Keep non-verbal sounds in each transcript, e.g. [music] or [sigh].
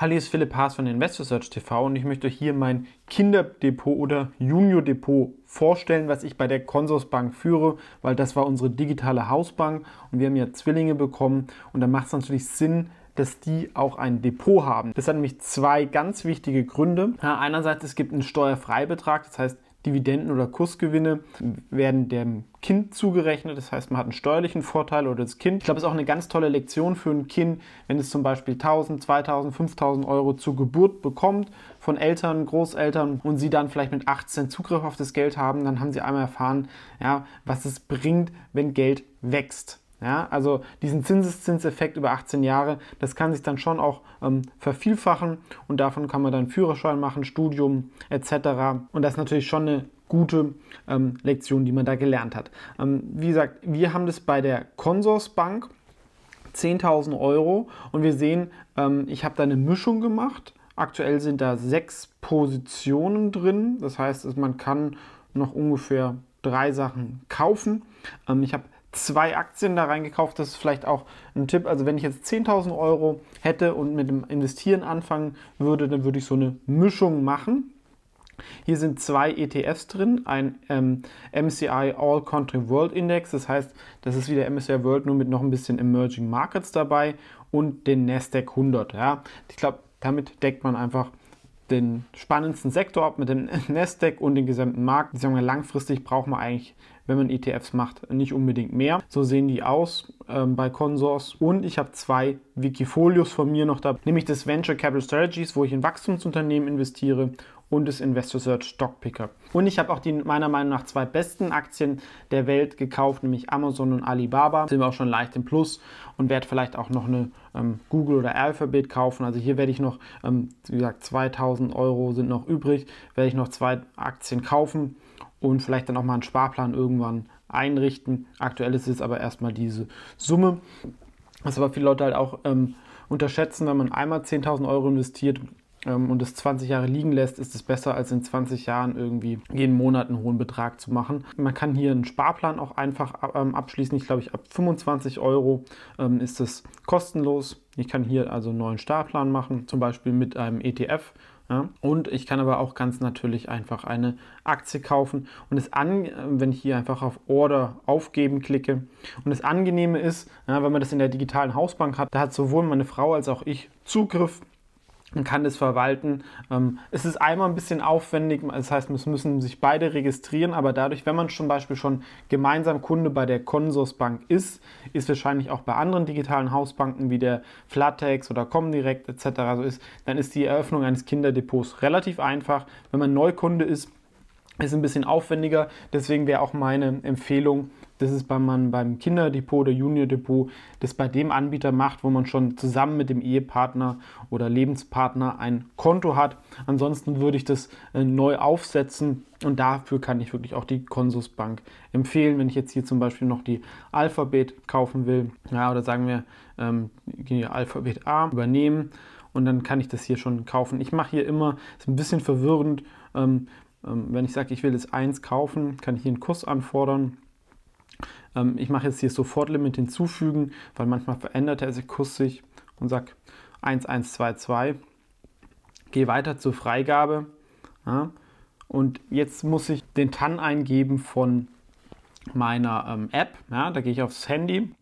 Hallo, hier ist Philipp Haas von Investor Search TV und ich möchte euch hier mein Kinderdepot oder Junior Depot vorstellen, was ich bei der Consorsbank führe, weil das war unsere digitale Hausbank und wir haben ja Zwillinge bekommen und da macht es natürlich Sinn, dass die auch ein Depot haben. Das hat nämlich zwei ganz wichtige Gründe. Ja, einerseits, es gibt einen Steuerfreibetrag, das heißt, Dividenden oder Kursgewinne werden dem Kind zugerechnet. Das heißt, man hat einen steuerlichen Vorteil oder das Kind. Ich glaube, es ist auch eine ganz tolle Lektion für ein Kind, wenn es zum Beispiel 1000, 2000, 5000 Euro zur Geburt bekommt von Eltern, Großeltern und sie dann vielleicht mit 18 Zugriff auf das Geld haben, dann haben sie einmal erfahren, ja, was es bringt, wenn Geld wächst. Ja, also diesen Zinseszinseffekt über 18 Jahre, das kann sich dann schon auch ähm, vervielfachen und davon kann man dann Führerschein machen, Studium etc. Und das ist natürlich schon eine gute ähm, Lektion, die man da gelernt hat. Ähm, wie gesagt, wir haben das bei der Consorsbank 10.000 Euro und wir sehen, ähm, ich habe da eine Mischung gemacht. Aktuell sind da sechs Positionen drin, das heißt, man kann noch ungefähr drei Sachen kaufen. Ähm, ich habe zwei Aktien da reingekauft. Das ist vielleicht auch ein Tipp. Also wenn ich jetzt 10.000 Euro hätte und mit dem Investieren anfangen würde, dann würde ich so eine Mischung machen. Hier sind zwei ETFs drin, ein ähm, MCI All Country World Index, das heißt, das ist wie der MSCI World nur mit noch ein bisschen Emerging Markets dabei und den Nasdaq 100. Ja. Ich glaube, damit deckt man einfach den spannendsten Sektor ab mit dem [laughs] Nasdaq und den gesamten Markt. Ich sage langfristig braucht man eigentlich, wenn man ETFs macht, nicht unbedingt mehr. So sehen die aus ähm, bei Consors. Und ich habe zwei Wikifolios von mir noch da, nämlich das Venture Capital Strategies, wo ich in Wachstumsunternehmen investiere und das Investor Search Stock Picker. Und ich habe auch die meiner Meinung nach zwei besten Aktien der Welt gekauft, nämlich Amazon und Alibaba. Sind wir auch schon leicht im Plus und werde vielleicht auch noch eine ähm, Google oder Alphabet kaufen. Also hier werde ich noch, ähm, wie gesagt, 2000 Euro sind noch übrig, werde ich noch zwei Aktien kaufen und vielleicht dann auch mal einen Sparplan irgendwann einrichten. Aktuell ist es aber erstmal diese Summe. Was aber viele Leute halt auch ähm, unterschätzen, wenn man einmal 10.000 Euro investiert, ähm, und es 20 Jahre liegen lässt, ist es besser, als in 20 Jahren irgendwie jeden Monat einen hohen Betrag zu machen. Man kann hier einen Sparplan auch einfach ähm, abschließen. Ich glaube, ich ab 25 Euro ähm, ist es kostenlos. Ich kann hier also einen neuen Sparplan machen, zum Beispiel mit einem ETF. Ja, und ich kann aber auch ganz natürlich einfach eine Aktie kaufen. Und es an, wenn ich hier einfach auf Order aufgeben klicke. Und das Angenehme ist, ja, wenn man das in der digitalen Hausbank hat, da hat sowohl meine Frau als auch ich Zugriff man kann das verwalten. Ähm, es ist einmal ein bisschen aufwendig, das heißt, es müssen sich beide registrieren, aber dadurch, wenn man zum Beispiel schon gemeinsam Kunde bei der Consorsbank ist, ist wahrscheinlich auch bei anderen digitalen Hausbanken wie der Flatex oder Comdirect etc. so ist, dann ist die Eröffnung eines Kinderdepots relativ einfach. Wenn man Neukunde ist, ist ein bisschen aufwendiger, deswegen wäre auch meine Empfehlung, dass es beim, beim Kinderdepot oder Juniordepot das bei dem Anbieter macht, wo man schon zusammen mit dem Ehepartner oder Lebenspartner ein Konto hat. Ansonsten würde ich das äh, neu aufsetzen und dafür kann ich wirklich auch die Consusbank empfehlen. Wenn ich jetzt hier zum Beispiel noch die Alphabet kaufen will, ja, oder sagen wir ähm, Alphabet A übernehmen und dann kann ich das hier schon kaufen. Ich mache hier immer, ist ein bisschen verwirrend, ähm, ähm, wenn ich sage, ich will jetzt eins kaufen, kann ich hier einen Kurs anfordern ähm, ich mache jetzt hier Sofortlimit hinzufügen, weil manchmal verändert er sich kursig und sage 1122. Gehe weiter zur Freigabe. Ja, und jetzt muss ich den TAN eingeben von meiner ähm, App. Ja, da gehe ich aufs Handy,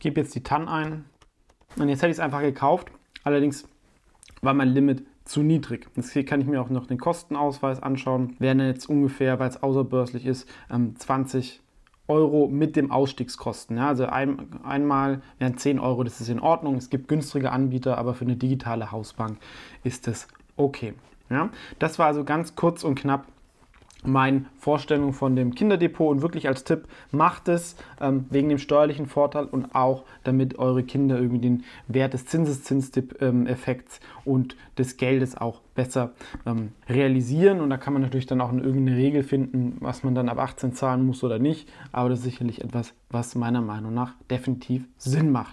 gebe jetzt die TAN ein und jetzt hätte ich es einfach gekauft. Allerdings war mein Limit zu niedrig. Jetzt hier kann ich mir auch noch den Kostenausweis anschauen. Wären jetzt ungefähr, weil es außerbörslich ist, 20 ähm, Euro mit dem Ausstiegskosten. Ja, also ein, einmal wären 10 Euro, das ist in Ordnung. Es gibt günstige Anbieter, aber für eine digitale Hausbank ist das okay. Ja, das war also ganz kurz und knapp meine Vorstellung von dem Kinderdepot und wirklich als Tipp, macht es ähm, wegen dem steuerlichen Vorteil und auch damit eure Kinder irgendwie den Wert des Zinseszinseffekts ähm, und des Geldes auch besser ähm, realisieren. Und da kann man natürlich dann auch eine, irgendeine Regel finden, was man dann ab 18 zahlen muss oder nicht. Aber das ist sicherlich etwas, was meiner Meinung nach definitiv Sinn macht.